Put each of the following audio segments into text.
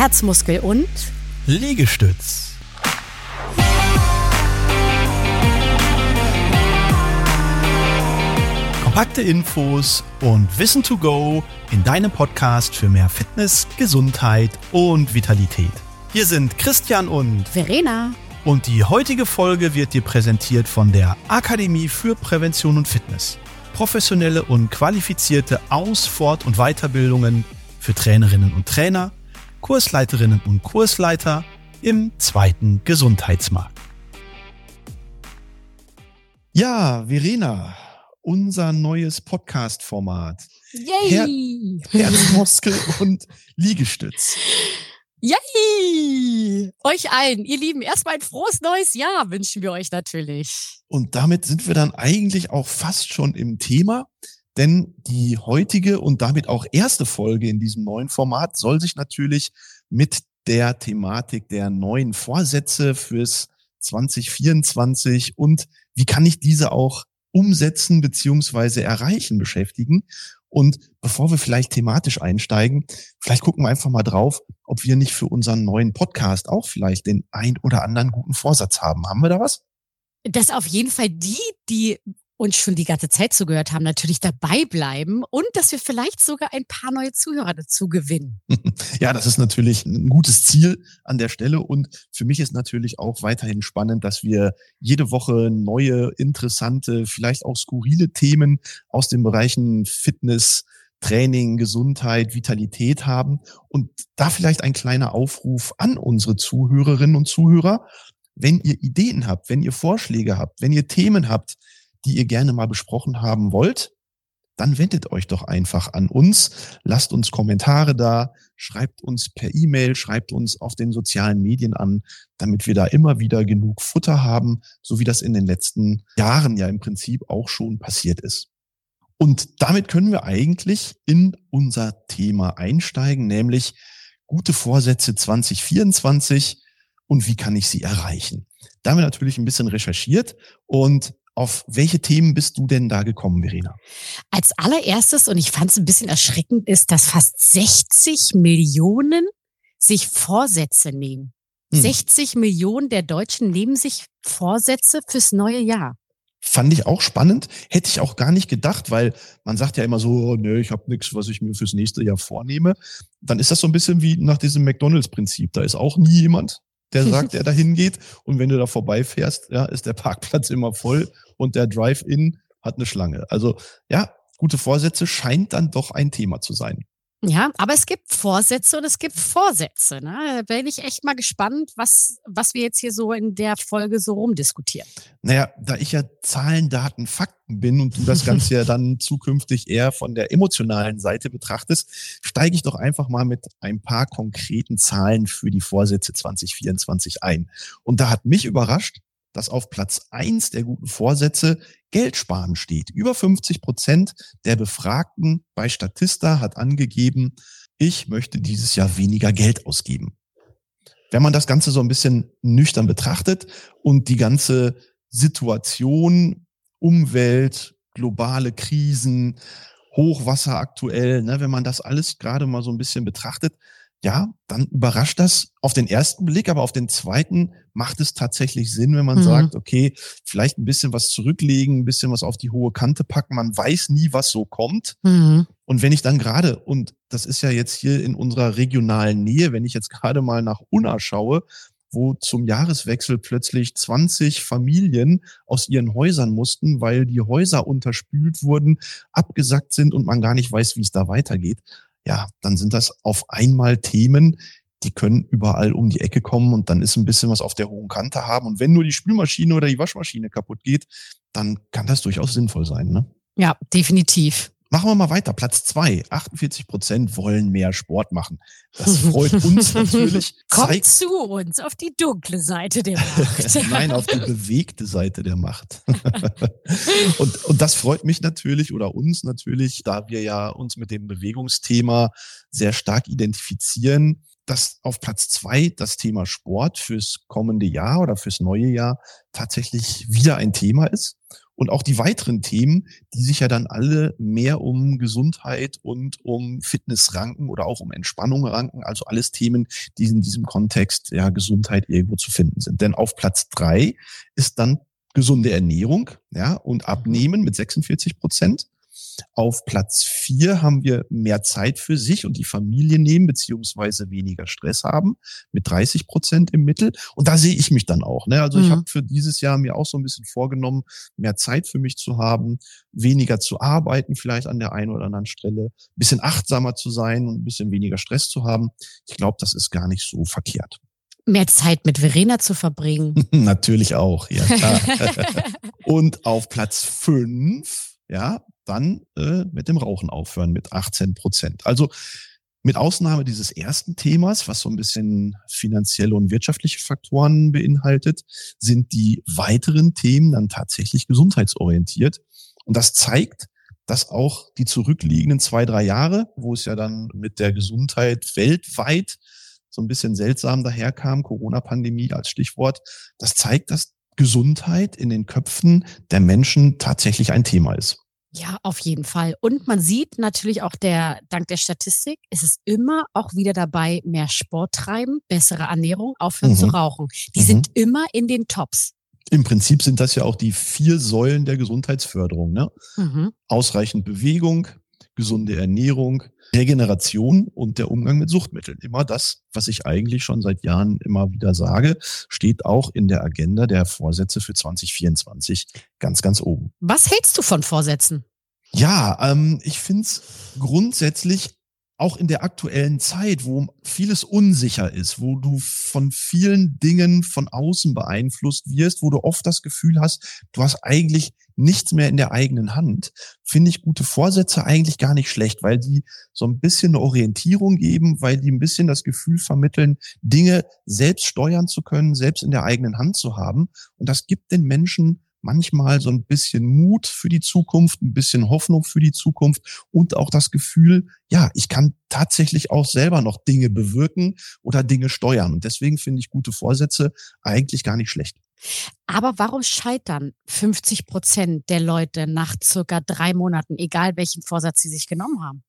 Herzmuskel und Liegestütz. Kompakte Infos und Wissen to go in deinem Podcast für mehr Fitness, Gesundheit und Vitalität. Hier sind Christian und Verena. Und die heutige Folge wird dir präsentiert von der Akademie für Prävention und Fitness. Professionelle und qualifizierte Aus-, Fort- und Weiterbildungen für Trainerinnen und Trainer, Kursleiterinnen und Kursleiter im zweiten Gesundheitsmarkt. Ja, Verena, unser neues Podcast-Format. Yay! Her Herzmuskel und Liegestütz. Yay! Euch allen, ihr Lieben, erstmal ein frohes neues Jahr wünschen wir euch natürlich. Und damit sind wir dann eigentlich auch fast schon im Thema, denn die heutige und damit auch erste Folge in diesem neuen Format soll sich natürlich mit der Thematik der neuen Vorsätze fürs 2024 und wie kann ich diese auch umsetzen beziehungsweise erreichen beschäftigen. Und bevor wir vielleicht thematisch einsteigen, vielleicht gucken wir einfach mal drauf, ob wir nicht für unseren neuen Podcast auch vielleicht den ein oder anderen guten Vorsatz haben. Haben wir da was? Dass auf jeden Fall die, die uns schon die ganze Zeit zugehört haben, natürlich dabei bleiben und dass wir vielleicht sogar ein paar neue Zuhörer dazu gewinnen. Ja, das ist natürlich ein gutes Ziel an der Stelle und für mich ist natürlich auch weiterhin spannend, dass wir jede Woche neue, interessante, vielleicht auch skurrile Themen aus den Bereichen Fitness, Training, Gesundheit, Vitalität haben und da vielleicht ein kleiner Aufruf an unsere Zuhörerinnen und Zuhörer. Wenn ihr Ideen habt, wenn ihr Vorschläge habt, wenn ihr Themen habt, die ihr gerne mal besprochen haben wollt, dann wendet euch doch einfach an uns, lasst uns Kommentare da, schreibt uns per E-Mail, schreibt uns auf den sozialen Medien an, damit wir da immer wieder genug Futter haben, so wie das in den letzten Jahren ja im Prinzip auch schon passiert ist. Und damit können wir eigentlich in unser Thema einsteigen, nämlich gute Vorsätze 2024 und wie kann ich sie erreichen. Da haben wir natürlich ein bisschen recherchiert und auf welche Themen bist du denn da gekommen, Verena? Als allererstes, und ich fand es ein bisschen erschreckend, ist, dass fast 60 Millionen sich Vorsätze nehmen. Hm. 60 Millionen der Deutschen nehmen sich Vorsätze fürs neue Jahr. Fand ich auch spannend, hätte ich auch gar nicht gedacht, weil man sagt ja immer so, nö, ich habe nichts, was ich mir fürs nächste Jahr vornehme. Dann ist das so ein bisschen wie nach diesem McDonalds-Prinzip. Da ist auch nie jemand, der sagt, der dahin geht. Und wenn du da vorbeifährst, ja, ist der Parkplatz immer voll und der Drive-In hat eine Schlange. Also ja, gute Vorsätze scheint dann doch ein Thema zu sein. Ja, aber es gibt Vorsätze und es gibt Vorsätze. Ne? Da bin ich echt mal gespannt, was, was wir jetzt hier so in der Folge so rumdiskutieren. Naja, da ich ja Zahlen, Daten, Fakten bin und du das Ganze ja dann zukünftig eher von der emotionalen Seite betrachtest, steige ich doch einfach mal mit ein paar konkreten Zahlen für die Vorsätze 2024 ein. Und da hat mich überrascht, dass auf Platz eins der guten Vorsätze Geld sparen steht. Über 50 Prozent der Befragten bei Statista hat angegeben, ich möchte dieses Jahr weniger Geld ausgeben. Wenn man das Ganze so ein bisschen nüchtern betrachtet und die ganze Situation, Umwelt, globale Krisen, Hochwasser aktuell, ne, wenn man das alles gerade mal so ein bisschen betrachtet, ja, dann überrascht das auf den ersten Blick, aber auf den zweiten macht es tatsächlich Sinn, wenn man mhm. sagt, okay, vielleicht ein bisschen was zurücklegen, ein bisschen was auf die hohe Kante packen. Man weiß nie, was so kommt. Mhm. Und wenn ich dann gerade, und das ist ja jetzt hier in unserer regionalen Nähe, wenn ich jetzt gerade mal nach Unna schaue, wo zum Jahreswechsel plötzlich 20 Familien aus ihren Häusern mussten, weil die Häuser unterspült wurden, abgesackt sind und man gar nicht weiß, wie es da weitergeht ja, dann sind das auf einmal Themen, die können überall um die Ecke kommen und dann ist ein bisschen was auf der hohen Kante haben. Und wenn nur die Spülmaschine oder die Waschmaschine kaputt geht, dann kann das durchaus sinnvoll sein. Ne? Ja, definitiv. Machen wir mal weiter. Platz zwei. 48 Prozent wollen mehr Sport machen. Das freut uns natürlich. Kommt zu uns auf die dunkle Seite der Macht. Nein, auf die bewegte Seite der Macht. und, und das freut mich natürlich oder uns natürlich, da wir ja uns mit dem Bewegungsthema sehr stark identifizieren, dass auf Platz zwei das Thema Sport fürs kommende Jahr oder fürs neue Jahr tatsächlich wieder ein Thema ist. Und auch die weiteren Themen, die sich ja dann alle mehr um Gesundheit und um Fitness ranken oder auch um Entspannung ranken. Also alles Themen, die in diesem Kontext ja Gesundheit irgendwo zu finden sind. Denn auf Platz drei ist dann gesunde Ernährung, ja, und Abnehmen mit 46 Prozent. Auf Platz vier haben wir mehr Zeit für sich und die Familie nehmen, beziehungsweise weniger Stress haben, mit 30 Prozent im Mittel. Und da sehe ich mich dann auch. Ne? Also mhm. ich habe für dieses Jahr mir auch so ein bisschen vorgenommen, mehr Zeit für mich zu haben, weniger zu arbeiten, vielleicht an der einen oder anderen Stelle, ein bisschen achtsamer zu sein und ein bisschen weniger Stress zu haben. Ich glaube, das ist gar nicht so verkehrt mehr Zeit mit Verena zu verbringen. Natürlich auch, ja klar. und auf Platz fünf, ja, dann äh, mit dem Rauchen aufhören mit 18 Prozent. Also mit Ausnahme dieses ersten Themas, was so ein bisschen finanzielle und wirtschaftliche Faktoren beinhaltet, sind die weiteren Themen dann tatsächlich gesundheitsorientiert. Und das zeigt, dass auch die zurückliegenden zwei, drei Jahre, wo es ja dann mit der Gesundheit weltweit so ein bisschen seltsam daherkam, Corona-Pandemie als Stichwort, das zeigt, dass Gesundheit in den Köpfen der Menschen tatsächlich ein Thema ist. Ja, auf jeden Fall. Und man sieht natürlich auch der, dank der Statistik, ist es immer auch wieder dabei, mehr Sport treiben, bessere Ernährung, aufhören mhm. zu rauchen. Die mhm. sind immer in den Tops. Im Prinzip sind das ja auch die vier Säulen der Gesundheitsförderung. Ne? Mhm. Ausreichend Bewegung, gesunde Ernährung, Regeneration und der Umgang mit Suchtmitteln. Immer das, was ich eigentlich schon seit Jahren immer wieder sage, steht auch in der Agenda der Vorsätze für 2024 ganz, ganz oben. Was hältst du von Vorsätzen? Ja, ähm, ich finde es grundsätzlich auch in der aktuellen Zeit, wo vieles unsicher ist, wo du von vielen Dingen von außen beeinflusst wirst, wo du oft das Gefühl hast, du hast eigentlich nichts mehr in der eigenen Hand, finde ich gute Vorsätze eigentlich gar nicht schlecht, weil die so ein bisschen eine Orientierung geben, weil die ein bisschen das Gefühl vermitteln, Dinge selbst steuern zu können, selbst in der eigenen Hand zu haben. Und das gibt den Menschen manchmal so ein bisschen Mut für die Zukunft, ein bisschen Hoffnung für die Zukunft und auch das Gefühl, ja, ich kann tatsächlich auch selber noch Dinge bewirken oder Dinge steuern. Und deswegen finde ich gute Vorsätze eigentlich gar nicht schlecht. Aber warum scheitern 50 Prozent der Leute nach circa drei Monaten, egal welchen Vorsatz sie sich genommen haben?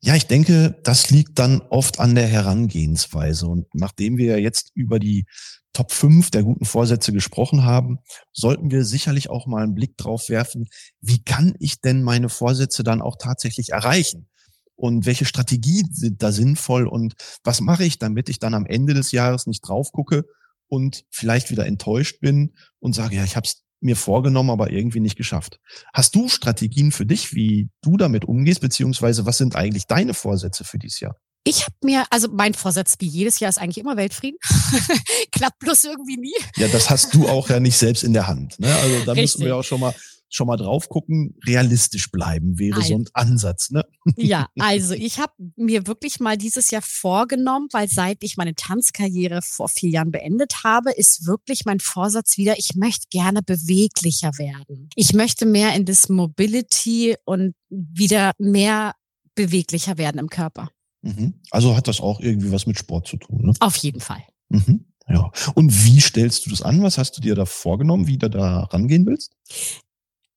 Ja, ich denke, das liegt dann oft an der Herangehensweise. Und nachdem wir jetzt über die Top 5 der guten Vorsätze gesprochen haben, sollten wir sicherlich auch mal einen Blick drauf werfen, wie kann ich denn meine Vorsätze dann auch tatsächlich erreichen? Und welche Strategie sind da sinnvoll und was mache ich, damit ich dann am Ende des Jahres nicht drauf gucke und vielleicht wieder enttäuscht bin und sage, ja, ich habe es mir vorgenommen, aber irgendwie nicht geschafft. Hast du Strategien für dich, wie du damit umgehst, beziehungsweise was sind eigentlich deine Vorsätze für dieses Jahr? Ich habe mir, also mein Vorsatz wie jedes Jahr ist eigentlich immer Weltfrieden. Klappt bloß irgendwie nie. Ja, das hast du auch ja nicht selbst in der Hand. Ne? Also da Richtig. müssen wir auch schon mal schon mal drauf gucken, realistisch bleiben wäre also, so ein Ansatz. Ne? Ja, also ich habe mir wirklich mal dieses Jahr vorgenommen, weil seit ich meine Tanzkarriere vor vier Jahren beendet habe, ist wirklich mein Vorsatz wieder, ich möchte gerne beweglicher werden. Ich möchte mehr in das Mobility und wieder mehr beweglicher werden im Körper. Mhm. Also hat das auch irgendwie was mit Sport zu tun, ne? Auf jeden Fall. Mhm. Ja. Und wie stellst du das an? Was hast du dir da vorgenommen, wie du da rangehen willst?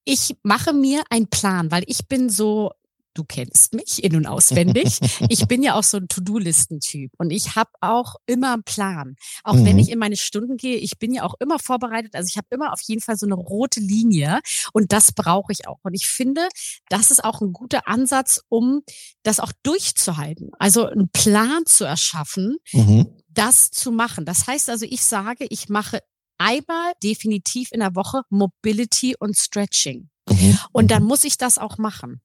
Ich mache mir einen Plan, weil ich bin so du kennst mich in- und auswendig. ich bin ja auch so ein To-Do-Listen-Typ und ich habe auch immer einen Plan. Auch mhm. wenn ich in meine Stunden gehe, ich bin ja auch immer vorbereitet. Also ich habe immer auf jeden Fall so eine rote Linie und das brauche ich auch. Und ich finde, das ist auch ein guter Ansatz, um das auch durchzuhalten. Also einen Plan zu erschaffen, mhm. das zu machen. Das heißt also, ich sage, ich mache einmal definitiv in der Woche Mobility und Stretching. Mhm. Und dann mhm. muss ich das auch machen.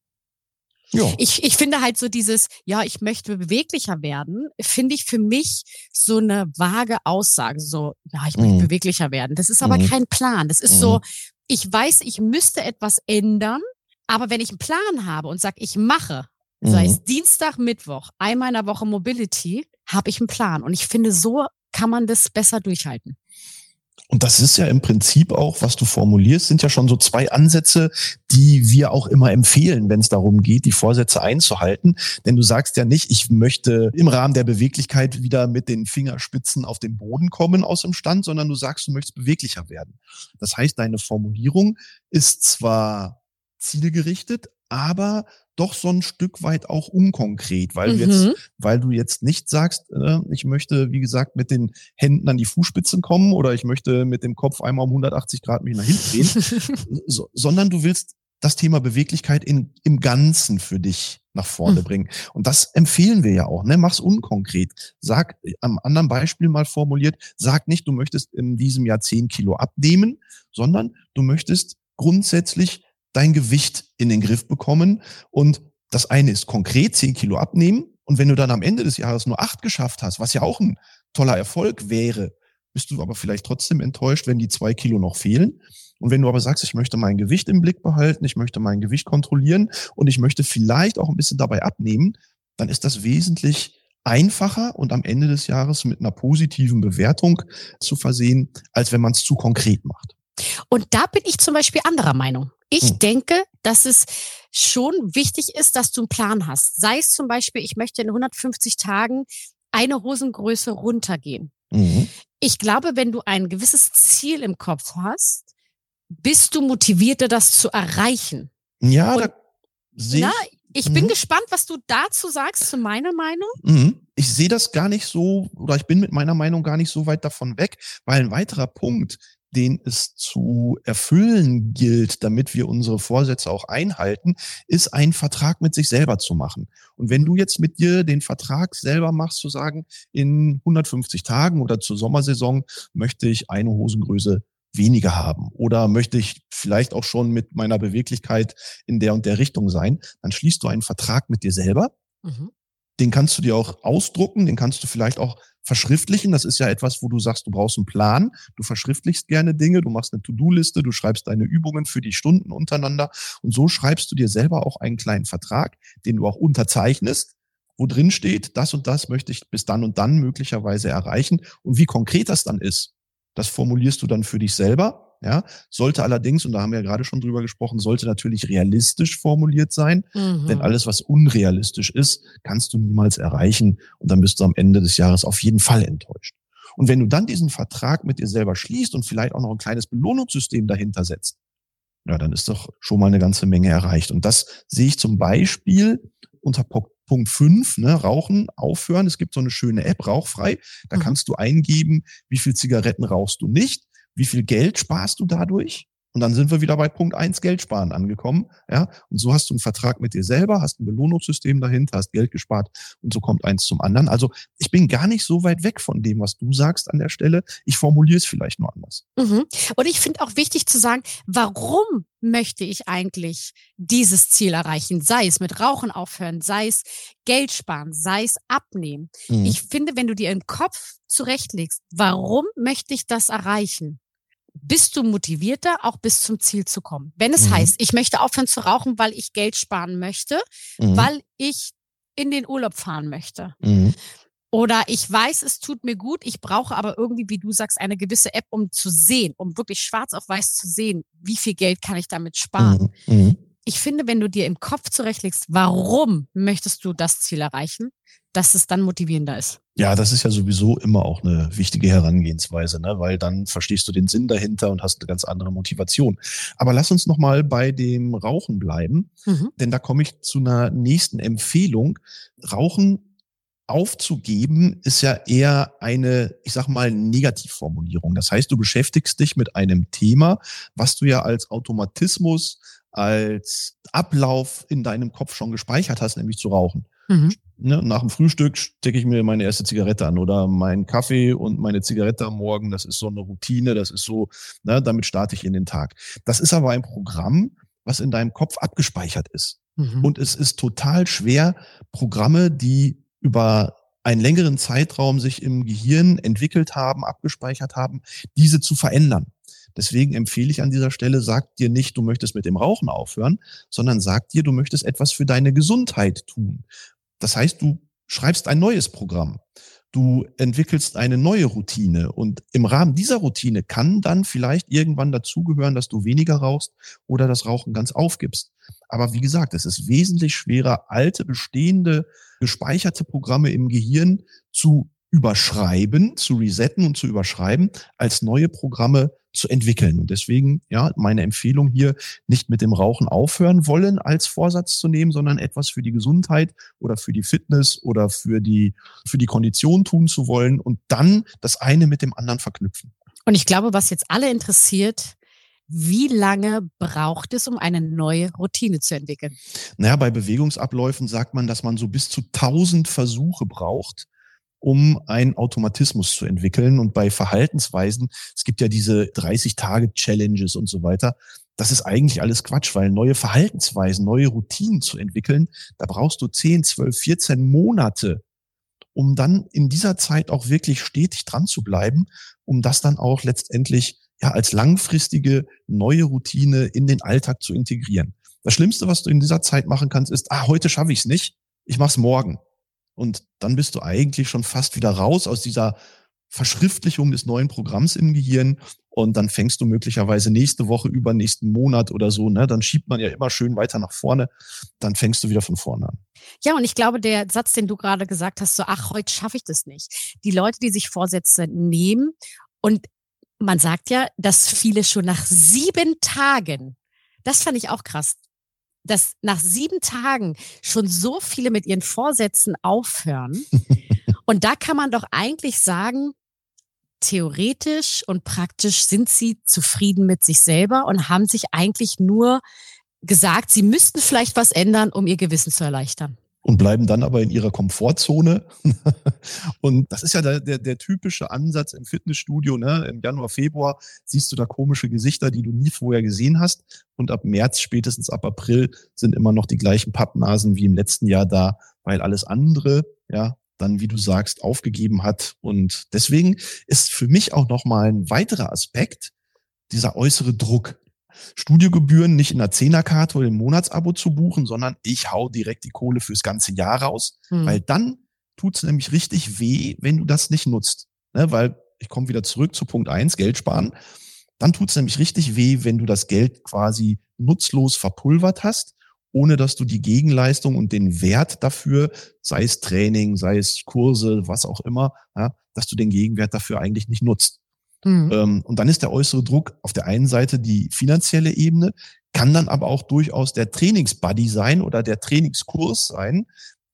Ja. Ich, ich finde halt so dieses, ja, ich möchte beweglicher werden, finde ich für mich so eine vage Aussage. So, ja, ich möchte mhm. beweglicher werden. Das ist aber mhm. kein Plan. Das ist mhm. so, ich weiß, ich müsste etwas ändern, aber wenn ich einen Plan habe und sage, ich mache, sei es mhm. Dienstag, Mittwoch, einmal in der Woche Mobility, habe ich einen Plan. Und ich finde, so kann man das besser durchhalten. Und das ist ja im Prinzip auch, was du formulierst, sind ja schon so zwei Ansätze, die wir auch immer empfehlen, wenn es darum geht, die Vorsätze einzuhalten. Denn du sagst ja nicht, ich möchte im Rahmen der Beweglichkeit wieder mit den Fingerspitzen auf den Boden kommen aus dem Stand, sondern du sagst, du möchtest beweglicher werden. Das heißt, deine Formulierung ist zwar zielgerichtet, aber doch so ein Stück weit auch unkonkret, weil, mhm. du, jetzt, weil du jetzt nicht sagst, äh, ich möchte, wie gesagt, mit den Händen an die Fußspitzen kommen oder ich möchte mit dem Kopf einmal um 180 Grad mich nach hinten drehen, so, sondern du willst das Thema Beweglichkeit in, im Ganzen für dich nach vorne mhm. bringen. Und das empfehlen wir ja auch. Ne? Mach's unkonkret. Sag am anderen Beispiel mal formuliert, sag nicht, du möchtest in diesem Jahr 10 Kilo abnehmen, sondern du möchtest grundsätzlich dein Gewicht in den Griff bekommen. Und das eine ist konkret 10 Kilo abnehmen. Und wenn du dann am Ende des Jahres nur acht geschafft hast, was ja auch ein toller Erfolg wäre, bist du aber vielleicht trotzdem enttäuscht, wenn die zwei Kilo noch fehlen. Und wenn du aber sagst, ich möchte mein Gewicht im Blick behalten, ich möchte mein Gewicht kontrollieren und ich möchte vielleicht auch ein bisschen dabei abnehmen, dann ist das wesentlich einfacher und am Ende des Jahres mit einer positiven Bewertung zu versehen, als wenn man es zu konkret macht. Und da bin ich zum Beispiel anderer Meinung. Ich hm. denke, dass es schon wichtig ist, dass du einen Plan hast. Sei es zum Beispiel, ich möchte in 150 Tagen eine Hosengröße runtergehen. Mhm. Ich glaube, wenn du ein gewisses Ziel im Kopf hast, bist du motivierter, das zu erreichen. Ja, Und, da sehe ich. Ich bin mhm. gespannt, was du dazu sagst, zu meiner Meinung. Mhm. Ich sehe das gar nicht so, oder ich bin mit meiner Meinung gar nicht so weit davon weg, weil ein weiterer Punkt, den es zu erfüllen gilt, damit wir unsere Vorsätze auch einhalten, ist ein Vertrag mit sich selber zu machen. Und wenn du jetzt mit dir den Vertrag selber machst, zu sagen, in 150 Tagen oder zur Sommersaison möchte ich eine Hosengröße weniger haben oder möchte ich vielleicht auch schon mit meiner Beweglichkeit in der und der Richtung sein, dann schließt du einen Vertrag mit dir selber. Mhm. Den kannst du dir auch ausdrucken, den kannst du vielleicht auch verschriftlichen. Das ist ja etwas, wo du sagst, du brauchst einen Plan, du verschriftlichst gerne Dinge, du machst eine To-Do-Liste, du schreibst deine Übungen für die Stunden untereinander und so schreibst du dir selber auch einen kleinen Vertrag, den du auch unterzeichnest, wo drin steht, das und das möchte ich bis dann und dann möglicherweise erreichen und wie konkret das dann ist. Das formulierst du dann für dich selber ja, sollte allerdings, und da haben wir ja gerade schon drüber gesprochen, sollte natürlich realistisch formuliert sein. Mhm. Denn alles, was unrealistisch ist, kannst du niemals erreichen. Und dann bist du am Ende des Jahres auf jeden Fall enttäuscht. Und wenn du dann diesen Vertrag mit dir selber schließt und vielleicht auch noch ein kleines Belohnungssystem dahinter setzt, ja, dann ist doch schon mal eine ganze Menge erreicht. Und das sehe ich zum Beispiel unter Punkt 5, ne, Rauchen, aufhören. Es gibt so eine schöne App, Rauchfrei. Da mhm. kannst du eingeben, wie viel Zigaretten rauchst du nicht wie viel Geld sparst du dadurch? Und dann sind wir wieder bei Punkt eins Geld sparen angekommen. Ja, und so hast du einen Vertrag mit dir selber, hast ein Belohnungssystem dahinter, hast Geld gespart und so kommt eins zum anderen. Also ich bin gar nicht so weit weg von dem, was du sagst an der Stelle. Ich formuliere es vielleicht nur anders. Mhm. Und ich finde auch wichtig zu sagen, warum möchte ich eigentlich dieses Ziel erreichen? Sei es mit Rauchen aufhören, sei es Geld sparen, sei es abnehmen. Mhm. Ich finde, wenn du dir im Kopf zurechtlegst, warum möchte ich das erreichen? Bist du motivierter, auch bis zum Ziel zu kommen. Wenn es mhm. heißt, ich möchte aufhören zu rauchen, weil ich Geld sparen möchte, mhm. weil ich in den Urlaub fahren möchte. Mhm. Oder ich weiß, es tut mir gut, ich brauche aber irgendwie, wie du sagst, eine gewisse App, um zu sehen, um wirklich schwarz auf weiß zu sehen, wie viel Geld kann ich damit sparen. Mhm. Mhm. Ich finde, wenn du dir im Kopf zurechtlegst, warum möchtest du das Ziel erreichen, dass es dann motivierender ist. Ja, das ist ja sowieso immer auch eine wichtige Herangehensweise, ne? weil dann verstehst du den Sinn dahinter und hast eine ganz andere Motivation. Aber lass uns nochmal bei dem Rauchen bleiben, mhm. denn da komme ich zu einer nächsten Empfehlung. Rauchen aufzugeben ist ja eher eine, ich sag mal, Negativformulierung. Das heißt, du beschäftigst dich mit einem Thema, was du ja als Automatismus, als Ablauf in deinem Kopf schon gespeichert hast, nämlich zu rauchen. Mhm. Ne, nach dem Frühstück stecke ich mir meine erste Zigarette an oder meinen Kaffee und meine Zigarette am Morgen. Das ist so eine Routine, das ist so, ne, damit starte ich in den Tag. Das ist aber ein Programm, was in deinem Kopf abgespeichert ist. Mhm. Und es ist total schwer, Programme, die über einen längeren Zeitraum sich im Gehirn entwickelt haben, abgespeichert haben, diese zu verändern. Deswegen empfehle ich an dieser Stelle, sag dir nicht, du möchtest mit dem Rauchen aufhören, sondern sag dir, du möchtest etwas für deine Gesundheit tun. Das heißt, du schreibst ein neues Programm. Du entwickelst eine neue Routine und im Rahmen dieser Routine kann dann vielleicht irgendwann dazugehören, dass du weniger rauchst oder das Rauchen ganz aufgibst. Aber wie gesagt, es ist wesentlich schwerer, alte, bestehende, gespeicherte Programme im Gehirn zu überschreiben, zu resetten und zu überschreiben, als neue Programme zu entwickeln. Und deswegen, ja, meine Empfehlung hier, nicht mit dem Rauchen aufhören wollen als Vorsatz zu nehmen, sondern etwas für die Gesundheit oder für die Fitness oder für die, für die Kondition tun zu wollen und dann das eine mit dem anderen verknüpfen. Und ich glaube, was jetzt alle interessiert, wie lange braucht es, um eine neue Routine zu entwickeln? Naja, bei Bewegungsabläufen sagt man, dass man so bis zu 1000 Versuche braucht, um einen Automatismus zu entwickeln. Und bei Verhaltensweisen, es gibt ja diese 30-Tage-Challenges und so weiter. Das ist eigentlich alles Quatsch, weil neue Verhaltensweisen, neue Routinen zu entwickeln, da brauchst du 10, 12, 14 Monate, um dann in dieser Zeit auch wirklich stetig dran zu bleiben, um das dann auch letztendlich ja als langfristige neue Routine in den Alltag zu integrieren. Das Schlimmste, was du in dieser Zeit machen kannst, ist, ah, heute schaffe ich es nicht, ich mache es morgen. Und dann bist du eigentlich schon fast wieder raus aus dieser Verschriftlichung des neuen Programms im Gehirn und dann fängst du möglicherweise nächste Woche, übernächsten Monat oder so, ne? Dann schiebt man ja immer schön weiter nach vorne, dann fängst du wieder von vorne an. Ja, und ich glaube, der Satz, den du gerade gesagt hast, so, ach, heute schaffe ich das nicht. Die Leute, die sich Vorsätze nehmen und man sagt ja, dass viele schon nach sieben Tagen, das fand ich auch krass, dass nach sieben Tagen schon so viele mit ihren Vorsätzen aufhören. und da kann man doch eigentlich sagen, theoretisch und praktisch sind sie zufrieden mit sich selber und haben sich eigentlich nur gesagt, sie müssten vielleicht was ändern, um ihr Gewissen zu erleichtern und bleiben dann aber in ihrer Komfortzone. und das ist ja der, der, der typische Ansatz im Fitnessstudio. Ne? Im Januar, Februar siehst du da komische Gesichter, die du nie vorher gesehen hast. Und ab März, spätestens ab April, sind immer noch die gleichen Pappnasen wie im letzten Jahr da, weil alles andere, ja, dann, wie du sagst, aufgegeben hat. Und deswegen ist für mich auch nochmal ein weiterer Aspekt dieser äußere Druck. Studiogebühren nicht in der Zehnerkarte oder im Monatsabo zu buchen, sondern ich hau direkt die Kohle fürs ganze Jahr raus, hm. weil dann tut's nämlich richtig weh, wenn du das nicht nutzt. Ne? Weil ich komme wieder zurück zu Punkt eins, Geld sparen. Dann tut's nämlich richtig weh, wenn du das Geld quasi nutzlos verpulvert hast, ohne dass du die Gegenleistung und den Wert dafür, sei es Training, sei es Kurse, was auch immer, ja, dass du den Gegenwert dafür eigentlich nicht nutzt. Mhm. Ähm, und dann ist der äußere Druck auf der einen Seite die finanzielle Ebene, kann dann aber auch durchaus der Trainingsbuddy sein oder der Trainingskurs sein,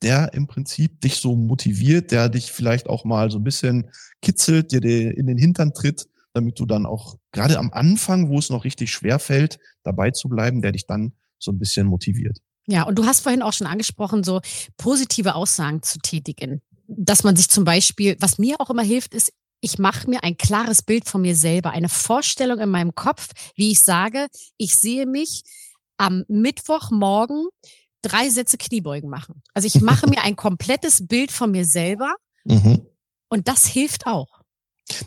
der im Prinzip dich so motiviert, der dich vielleicht auch mal so ein bisschen kitzelt, dir in den Hintern tritt, damit du dann auch gerade am Anfang, wo es noch richtig schwer fällt, dabei zu bleiben, der dich dann so ein bisschen motiviert. Ja, und du hast vorhin auch schon angesprochen, so positive Aussagen zu tätigen. Dass man sich zum Beispiel, was mir auch immer hilft, ist, ich mache mir ein klares Bild von mir selber, eine Vorstellung in meinem Kopf, wie ich sage, ich sehe mich am Mittwochmorgen drei Sätze Kniebeugen machen. Also ich mache mir ein komplettes Bild von mir selber mhm. und das hilft auch.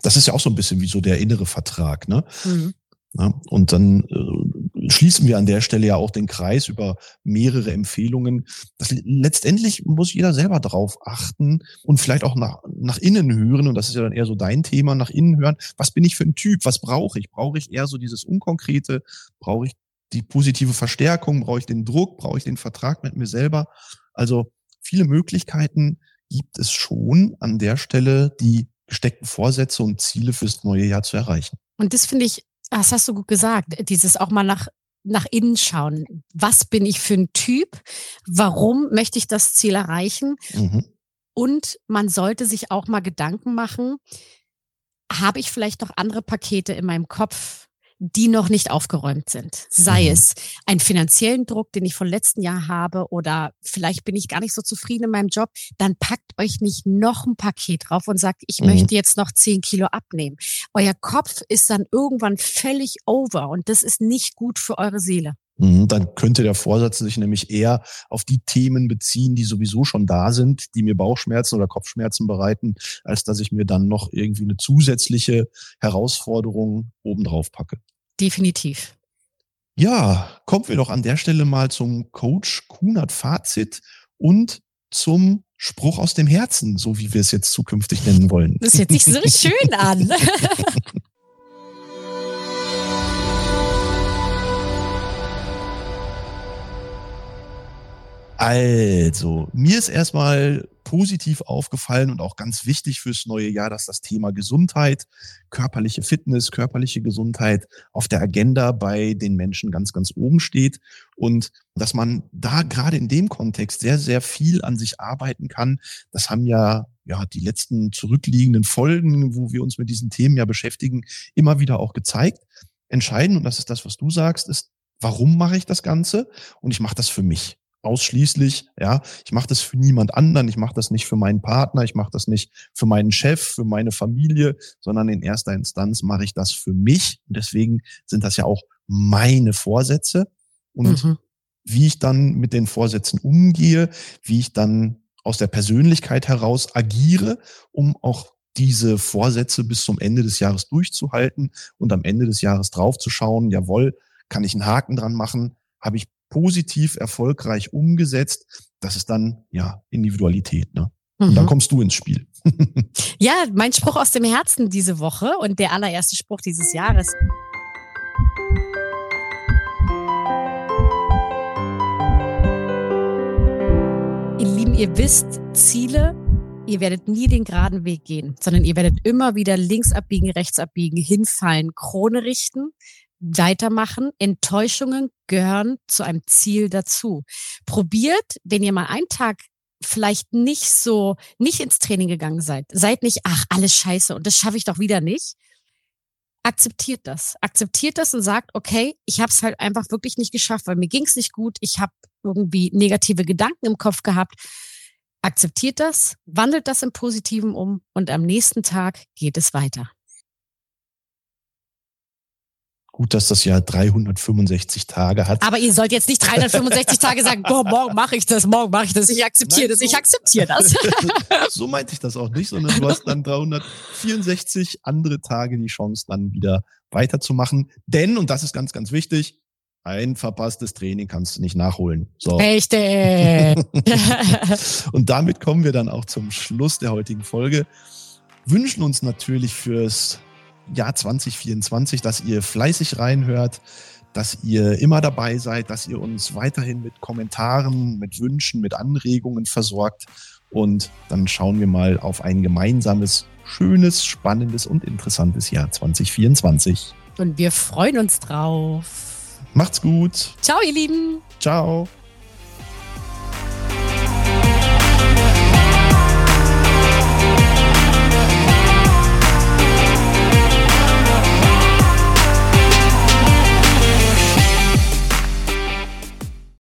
Das ist ja auch so ein bisschen wie so der innere Vertrag, ne? Mhm. Ja, und dann äh, schließen wir an der Stelle ja auch den Kreis über mehrere Empfehlungen. Das, letztendlich muss jeder selber drauf achten und vielleicht auch nach, nach innen hören. Und das ist ja dann eher so dein Thema, nach innen hören. Was bin ich für ein Typ? Was brauche ich? Brauche ich eher so dieses Unkonkrete? Brauche ich die positive Verstärkung? Brauche ich den Druck? Brauche ich den Vertrag mit mir selber? Also viele Möglichkeiten gibt es schon an der Stelle, die gesteckten Vorsätze und Ziele fürs neue Jahr zu erreichen. Und das finde ich das hast du gut gesagt. Dieses auch mal nach, nach innen schauen. Was bin ich für ein Typ? Warum möchte ich das Ziel erreichen? Mhm. Und man sollte sich auch mal Gedanken machen, habe ich vielleicht noch andere Pakete in meinem Kopf, die noch nicht aufgeräumt sind. Sei mhm. es einen finanziellen Druck, den ich von letzten Jahr habe, oder vielleicht bin ich gar nicht so zufrieden in meinem Job, dann packt euch nicht noch ein Paket drauf und sagt, ich mhm. möchte jetzt noch zehn Kilo abnehmen. Euer Kopf ist dann irgendwann völlig over und das ist nicht gut für eure Seele. Mhm, dann könnte der Vorsatz sich nämlich eher auf die Themen beziehen, die sowieso schon da sind, die mir Bauchschmerzen oder Kopfschmerzen bereiten, als dass ich mir dann noch irgendwie eine zusätzliche Herausforderung obendrauf packe. Definitiv. Ja, kommen wir doch an der Stelle mal zum Coach Kunert Fazit und zum Spruch aus dem Herzen, so wie wir es jetzt zukünftig nennen wollen. Das hört sich so schön an. Also, mir ist erstmal positiv aufgefallen und auch ganz wichtig fürs neue Jahr, dass das Thema Gesundheit, körperliche Fitness, körperliche Gesundheit auf der Agenda bei den Menschen ganz, ganz oben steht und dass man da gerade in dem Kontext sehr, sehr viel an sich arbeiten kann. Das haben ja ja, die letzten zurückliegenden Folgen, wo wir uns mit diesen Themen ja beschäftigen, immer wieder auch gezeigt. Entscheidend, und das ist das, was du sagst, ist, warum mache ich das Ganze? Und ich mache das für mich ausschließlich, ja, ich mache das für niemand anderen, ich mache das nicht für meinen Partner, ich mache das nicht für meinen Chef, für meine Familie, sondern in erster Instanz mache ich das für mich. Und deswegen sind das ja auch meine Vorsätze. Und mhm. wie ich dann mit den Vorsätzen umgehe, wie ich dann aus der Persönlichkeit heraus agiere, um auch diese Vorsätze bis zum Ende des Jahres durchzuhalten und am Ende des Jahres draufzuschauen, jawohl, kann ich einen Haken dran machen, habe ich positiv erfolgreich umgesetzt. Das ist dann ja Individualität. Ne? Und dann mhm. kommst du ins Spiel. ja, mein Spruch aus dem Herzen diese Woche und der allererste Spruch dieses Jahres. Ihr Lieben, ihr wisst, Ziele, ihr werdet nie den geraden Weg gehen, sondern ihr werdet immer wieder links abbiegen, rechts abbiegen, hinfallen, Krone richten weitermachen. Enttäuschungen gehören zu einem Ziel dazu. Probiert, wenn ihr mal einen Tag vielleicht nicht so, nicht ins Training gegangen seid, seid nicht, ach, alles scheiße und das schaffe ich doch wieder nicht. Akzeptiert das. Akzeptiert das und sagt, okay, ich habe es halt einfach wirklich nicht geschafft, weil mir ging es nicht gut. Ich habe irgendwie negative Gedanken im Kopf gehabt. Akzeptiert das, wandelt das im Positiven um und am nächsten Tag geht es weiter. Gut, dass das Jahr 365 Tage hat. Aber ihr sollt jetzt nicht 365 Tage sagen, boah, morgen mache ich das, morgen mache ich das, ich akzeptiere das, ich akzeptiere das. so meinte ich das auch nicht, sondern du hast dann 364 andere Tage die Chance, dann wieder weiterzumachen. Denn, und das ist ganz, ganz wichtig, ein verpasstes Training kannst du nicht nachholen. So. Richtig. und damit kommen wir dann auch zum Schluss der heutigen Folge. Wünschen uns natürlich fürs Jahr 2024, dass ihr fleißig reinhört, dass ihr immer dabei seid, dass ihr uns weiterhin mit Kommentaren, mit Wünschen, mit Anregungen versorgt. Und dann schauen wir mal auf ein gemeinsames, schönes, spannendes und interessantes Jahr 2024. Und wir freuen uns drauf. Macht's gut. Ciao, ihr Lieben. Ciao.